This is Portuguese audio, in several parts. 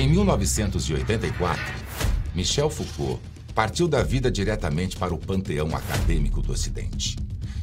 Em 1984, Michel Foucault partiu da vida diretamente para o panteão acadêmico do Ocidente,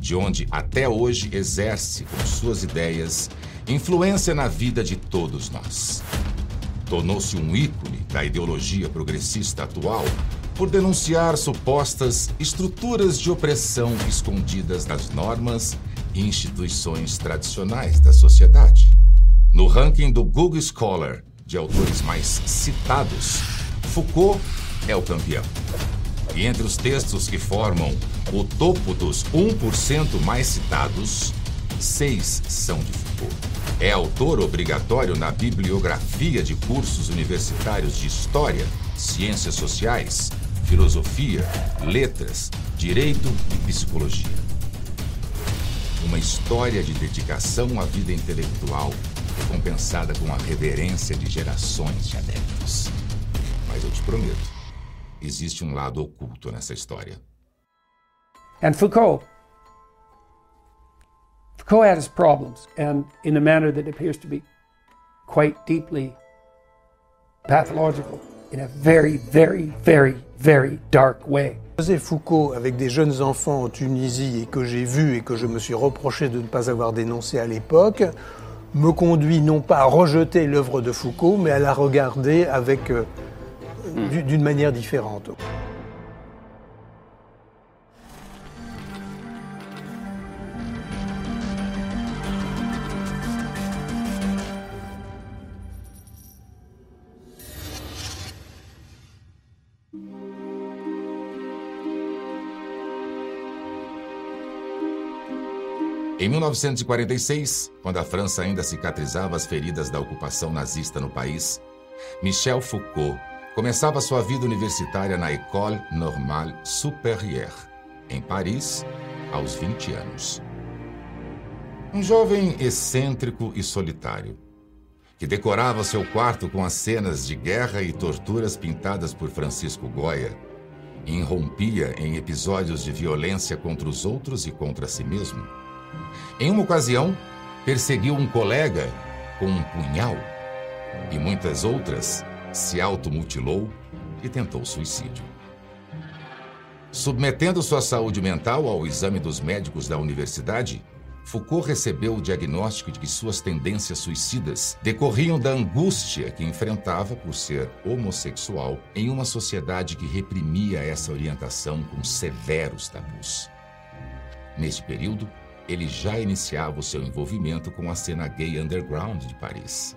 de onde até hoje exerce com suas ideias influência na vida de todos nós. Tornou-se um ícone da ideologia progressista atual por denunciar supostas estruturas de opressão escondidas nas normas e instituições tradicionais da sociedade. No ranking do Google Scholar de autores mais citados, Foucault é o campeão. E entre os textos que formam o topo dos 1% mais citados, seis são de Foucault. É autor obrigatório na bibliografia de cursos universitários de História, Ciências Sociais, Filosofia, Letras, Direito e Psicologia. Uma história de dedicação à vida intelectual recompensada com a reverência de gerações de adeptos. Mas eu te prometo, existe um lado oculto nessa história. And Foucault. Foucault had his problems, and in a manner that appears to be quite deeply pathological, in a very, very, very, very dark way. Joseph Foucault, avec des jeunes enfants en Tunisie et que j'ai vu et que je me suis reproché de ne pas avoir dénoncé à l'époque, me conduit non pas à rejeter l'œuvre de Foucault, mais à la regarder avec euh, d'une manière différente. Em 1946, quando a França ainda cicatrizava as feridas da ocupação nazista no país, Michel Foucault começava sua vida universitária na École Normale Supérieure, em Paris, aos 20 anos. Um jovem excêntrico e solitário, que decorava seu quarto com as cenas de guerra e torturas pintadas por Francisco Goya, e irrompia em episódios de violência contra os outros e contra si mesmo. Em uma ocasião, perseguiu um colega com um punhal e muitas outras se automutilou e tentou suicídio. Submetendo sua saúde mental ao exame dos médicos da universidade, Foucault recebeu o diagnóstico de que suas tendências suicidas decorriam da angústia que enfrentava por ser homossexual em uma sociedade que reprimia essa orientação com severos tabus. Neste período, ele já iniciava o seu envolvimento com a cena gay underground de Paris,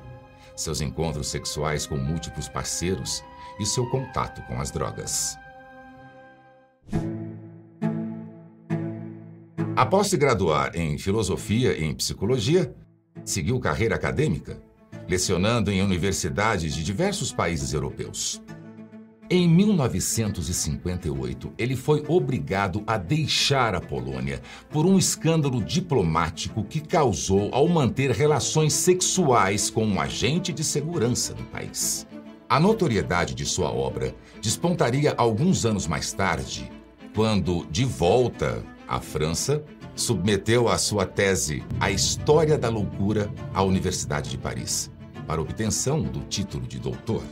seus encontros sexuais com múltiplos parceiros e seu contato com as drogas. Após se graduar em filosofia e em psicologia, seguiu carreira acadêmica, lecionando em universidades de diversos países europeus. Em 1958, ele foi obrigado a deixar a Polônia por um escândalo diplomático que causou ao manter relações sexuais com um agente de segurança do país. A notoriedade de sua obra despontaria alguns anos mais tarde, quando, de volta à França, submeteu a sua tese A História da Loucura à Universidade de Paris, para obtenção do título de doutor.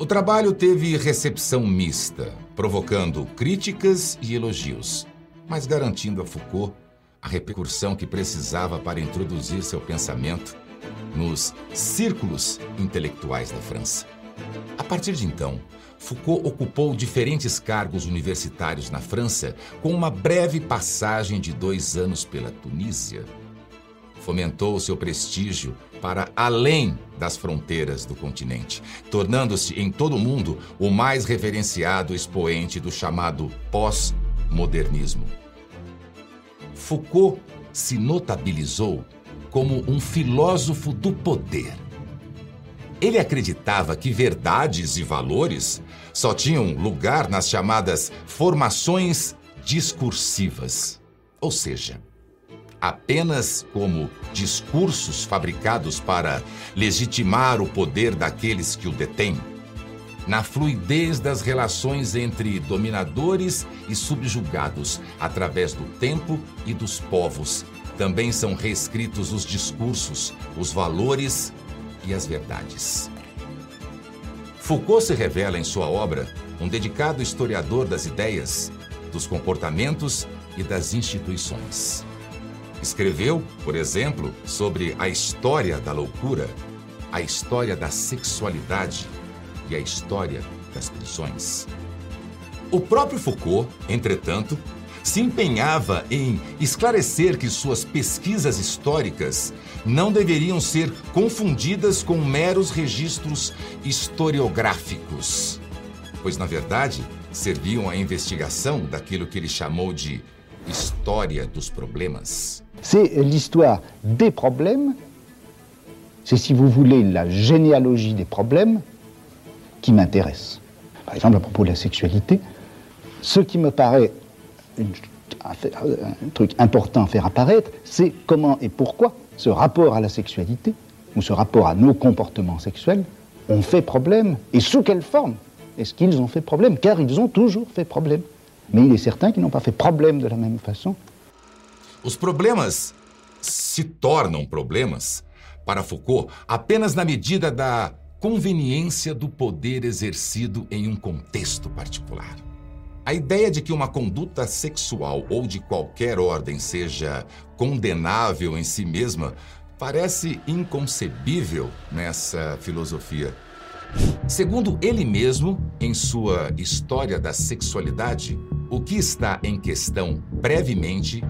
O trabalho teve recepção mista, provocando críticas e elogios, mas garantindo a Foucault a repercussão que precisava para introduzir seu pensamento nos círculos intelectuais da França. A partir de então, Foucault ocupou diferentes cargos universitários na França, com uma breve passagem de dois anos pela Tunísia. Fomentou seu prestígio para além das fronteiras do continente, tornando-se em todo o mundo o mais reverenciado expoente do chamado pós-modernismo. Foucault se notabilizou como um filósofo do poder. Ele acreditava que verdades e valores só tinham lugar nas chamadas formações discursivas, ou seja, apenas como discursos fabricados para legitimar o poder daqueles que o detêm, na fluidez das relações entre dominadores e subjugados através do tempo e dos povos. Também são reescritos os discursos, os valores e as verdades. Foucault se revela em sua obra um dedicado historiador das ideias, dos comportamentos e das instituições. Escreveu, por exemplo, sobre a história da loucura, a história da sexualidade e a história das prisões. O próprio Foucault, entretanto, se empenhava em esclarecer que suas pesquisas históricas não deveriam ser confundidas com meros registros historiográficos, pois, na verdade, serviam à investigação daquilo que ele chamou de história dos problemas. C'est l'histoire des problèmes, c'est si vous voulez la généalogie des problèmes qui m'intéresse. Par exemple, à propos de la sexualité, ce qui me paraît un truc important à faire apparaître, c'est comment et pourquoi ce rapport à la sexualité, ou ce rapport à nos comportements sexuels, ont fait problème, et sous quelle forme est-ce qu'ils ont fait problème Car ils ont toujours fait problème. Mais il est certain qu'ils n'ont pas fait problème de la même façon. Os problemas se tornam problemas para Foucault apenas na medida da conveniência do poder exercido em um contexto particular. A ideia de que uma conduta sexual ou de qualquer ordem seja condenável em si mesma parece inconcebível nessa filosofia. Segundo ele mesmo, em sua História da Sexualidade, o que está em questão brevemente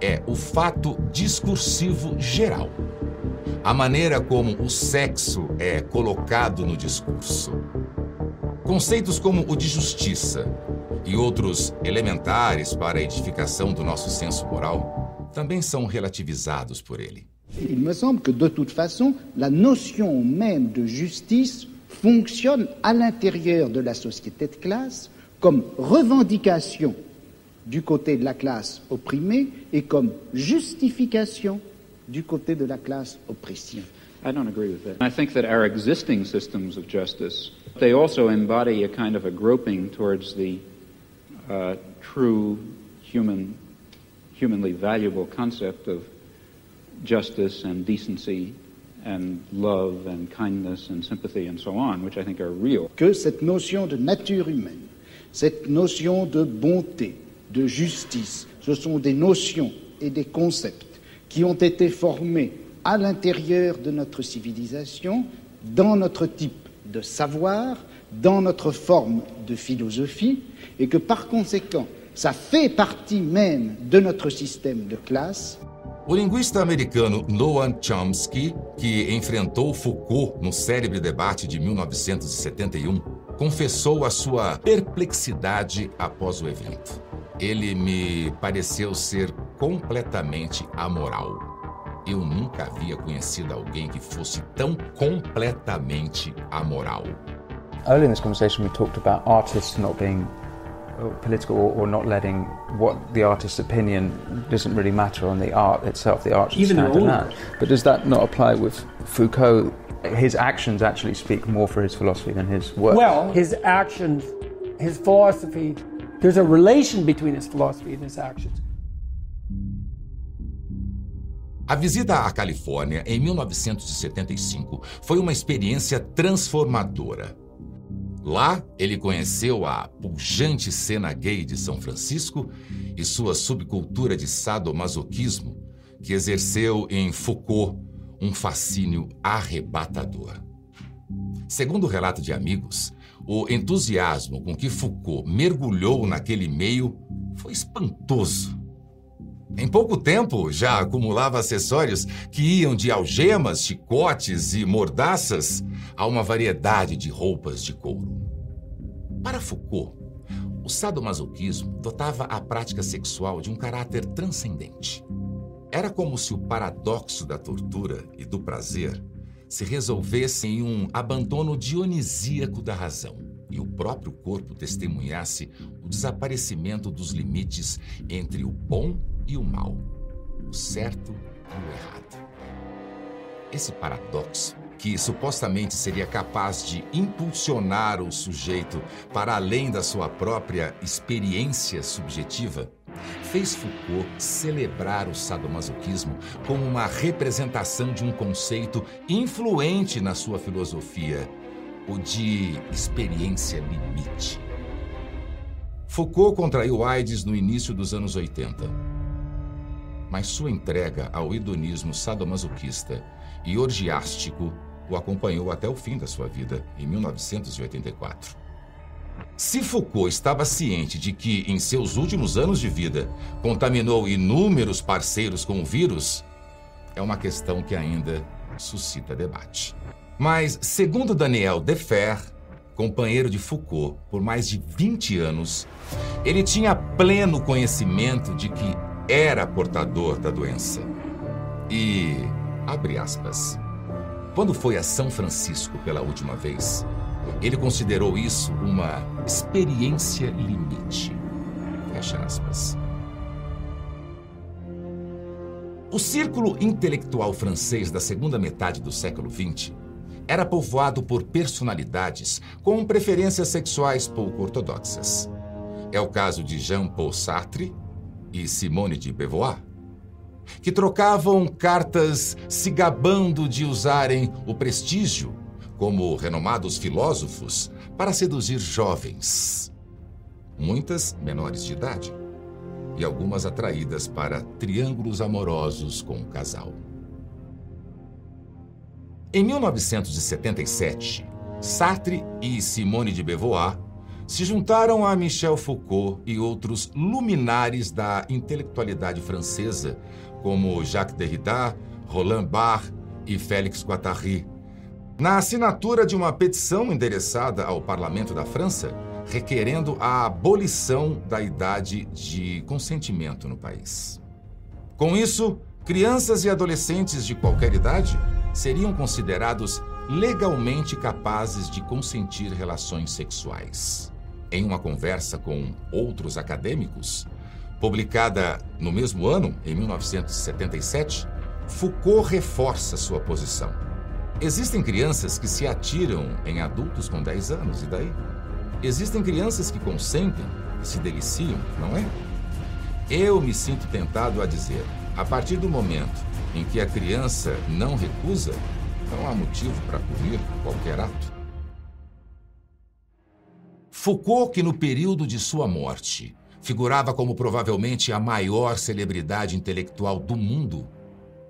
é o fato discursivo geral. A maneira como o sexo é colocado no discurso. Conceitos como o de justiça e outros elementares para a edificação do nosso senso moral também são relativizados por ele. Il me semble que, de toute façon, la notion même de justice fonctionne à l'intérieur de la société de classe comme revendication du côté de la classe opprimée et comme justification du côté de la classe oppressive. I don't agree with that. I think that our existing systems of justice, they also embody a kind of a groping towards the uh, true human, humanly valuable concept of justice and decency and love and kindness and sympathy and so on, which I think are real. Que cette notion de nature humaine, cette notion de bonté, de justice, ce sont des notions et des concepts qui ont été formés à l'intérieur de notre civilisation, dans notre type de savoir, dans notre forme de philosophie, et que par conséquent, ça fait partie même de notre système de classe. O linguista americano Noam Chomsky, que enfrentou Foucault no célebre debate de 1971, confessou a sua perplexidade após o evento. Ele me pareceu ser completamente amoral. Eu nunca havia conhecido alguém que fosse tão completamente amoral. Early in this conversation, we talked about artists not being uh, political or, not letting what the artist's opinion doesn't really matter on the art itself. The art should Even stand alone. But does that not apply with Foucault? His actions actually speak more for his philosophy than his work. Well, his actions, his philosophy, there's a relation between his philosophy and his actions. A visita à Califórnia em 1975 foi uma experiência transformadora. Lá, ele conheceu a pujante cena gay de São Francisco e sua subcultura de sadomasoquismo, que exerceu em Foucault um fascínio arrebatador. Segundo o relato de amigos, o entusiasmo com que Foucault mergulhou naquele meio foi espantoso. Em pouco tempo, já acumulava acessórios que iam de algemas, chicotes e mordaças a uma variedade de roupas de couro. Para Foucault, o sadomasoquismo dotava a prática sexual de um caráter transcendente. Era como se o paradoxo da tortura e do prazer se resolvesse em um abandono dionisíaco da razão e o próprio corpo testemunhasse o desaparecimento dos limites entre o bom e o mal, o certo e o errado. Esse paradoxo, que supostamente seria capaz de impulsionar o sujeito para além da sua própria experiência subjetiva, fez Foucault celebrar o sadomasoquismo como uma representação de um conceito influente na sua filosofia, o de experiência limite. Foucault contraiu AIDS no início dos anos 80. Mas sua entrega ao hedonismo sadomasoquista e orgiástico o acompanhou até o fim da sua vida, em 1984. Se Foucault estava ciente de que, em seus últimos anos de vida, contaminou inúmeros parceiros com o vírus, é uma questão que ainda suscita debate. Mas, segundo Daniel Defer, companheiro de Foucault por mais de 20 anos, ele tinha pleno conhecimento de que era portador da doença. E, abre aspas, quando foi a São Francisco pela última vez, ele considerou isso uma experiência limite. Fecha aspas. O círculo intelectual francês da segunda metade do século XX era povoado por personalidades com preferências sexuais pouco ortodoxas. É o caso de Jean-Paul Sartre e Simone de Beauvoir, que trocavam cartas se gabando de usarem o prestígio como renomados filósofos para seduzir jovens, muitas menores de idade e algumas atraídas para triângulos amorosos com o casal. Em 1977, Sartre e Simone de Beauvoir se juntaram a Michel Foucault e outros luminares da intelectualidade francesa, como Jacques Derrida, Roland Barthes e Félix Guattari, na assinatura de uma petição endereçada ao Parlamento da França, requerendo a abolição da idade de consentimento no país. Com isso, crianças e adolescentes de qualquer idade seriam considerados legalmente capazes de consentir relações sexuais em uma conversa com outros acadêmicos, publicada no mesmo ano, em 1977, Foucault reforça sua posição. Existem crianças que se atiram em adultos com 10 anos, e daí? Existem crianças que consentem e se deliciam, não é? Eu me sinto tentado a dizer: a partir do momento em que a criança não recusa, não há motivo para punir qualquer ato. Foucault, que no período de sua morte figurava como provavelmente a maior celebridade intelectual do mundo,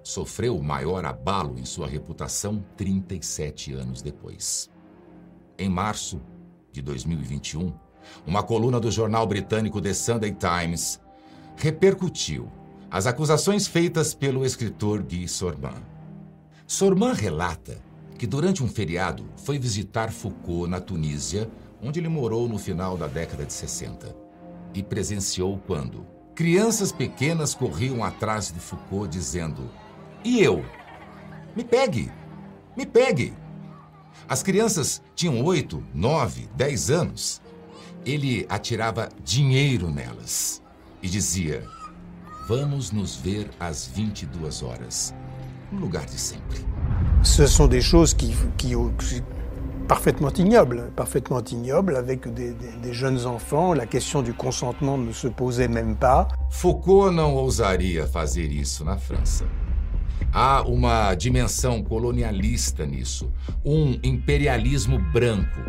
sofreu o maior abalo em sua reputação 37 anos depois. Em março de 2021, uma coluna do jornal britânico The Sunday Times repercutiu as acusações feitas pelo escritor Guy Sorman. Sorman relata que durante um feriado foi visitar Foucault na Tunísia onde ele morou no final da década de 60. E presenciou quando crianças pequenas corriam atrás de Foucault dizendo: E eu? Me pegue! Me pegue! As crianças tinham oito, nove, dez anos. Ele atirava dinheiro nelas e dizia: Vamos nos ver às 22 horas, no lugar de sempre. Ce sont des choses qui, qui, parfaitement ignoble, parfaitement ignoble, avec des, des, des, jeunes enfants. La question du consentement ne se posait même pas. Foucault não ousaria fazer isso na França. Há uma dimensão colonialista nisso, um imperialismo branco.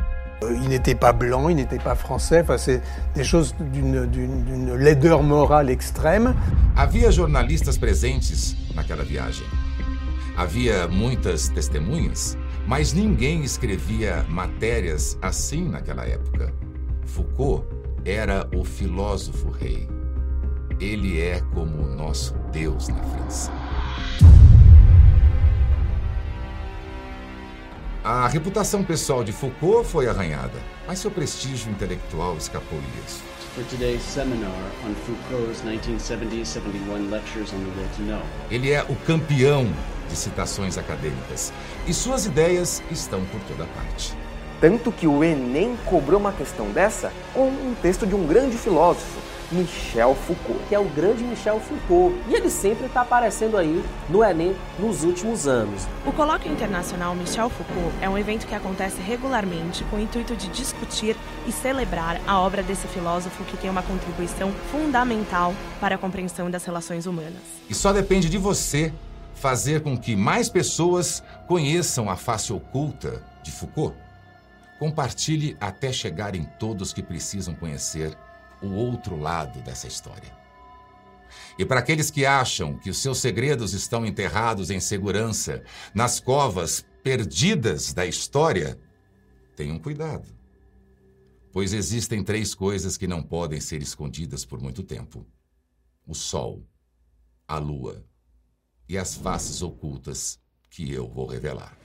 Il n'était pas blanc, il n'était pas français, enfin, c'est des choses d'une laideur morale extrême. Havia jornalistas presentes naquela viagem. Havia muitas testemunhas mas ninguém escrevia matérias assim naquela época. Foucault era o filósofo rei. Ele é como o nosso Deus na França. A reputação pessoal de Foucault foi arranhada, mas seu prestígio intelectual escapou ileso. For today's seminar on Foucault's 1970-71 lectures on the will to know. Ele é o campeão de citações acadêmicas e suas ideias estão por toda parte. Tanto que o Enem cobrou uma questão dessa com um texto de um grande filósofo, Michel Foucault. Que é o grande Michel Foucault. E ele sempre está aparecendo aí no Enem nos últimos anos. O Colóquio Internacional Michel Foucault é um evento que acontece regularmente com o intuito de discutir e celebrar a obra desse filósofo que tem uma contribuição fundamental para a compreensão das relações humanas. E só depende de você fazer com que mais pessoas conheçam a face oculta de Foucault. Compartilhe até chegar em todos que precisam conhecer o outro lado dessa história. E para aqueles que acham que os seus segredos estão enterrados em segurança nas covas perdidas da história, tenham cuidado. Pois existem três coisas que não podem ser escondidas por muito tempo: o sol, a lua e as faces ocultas que eu vou revelar.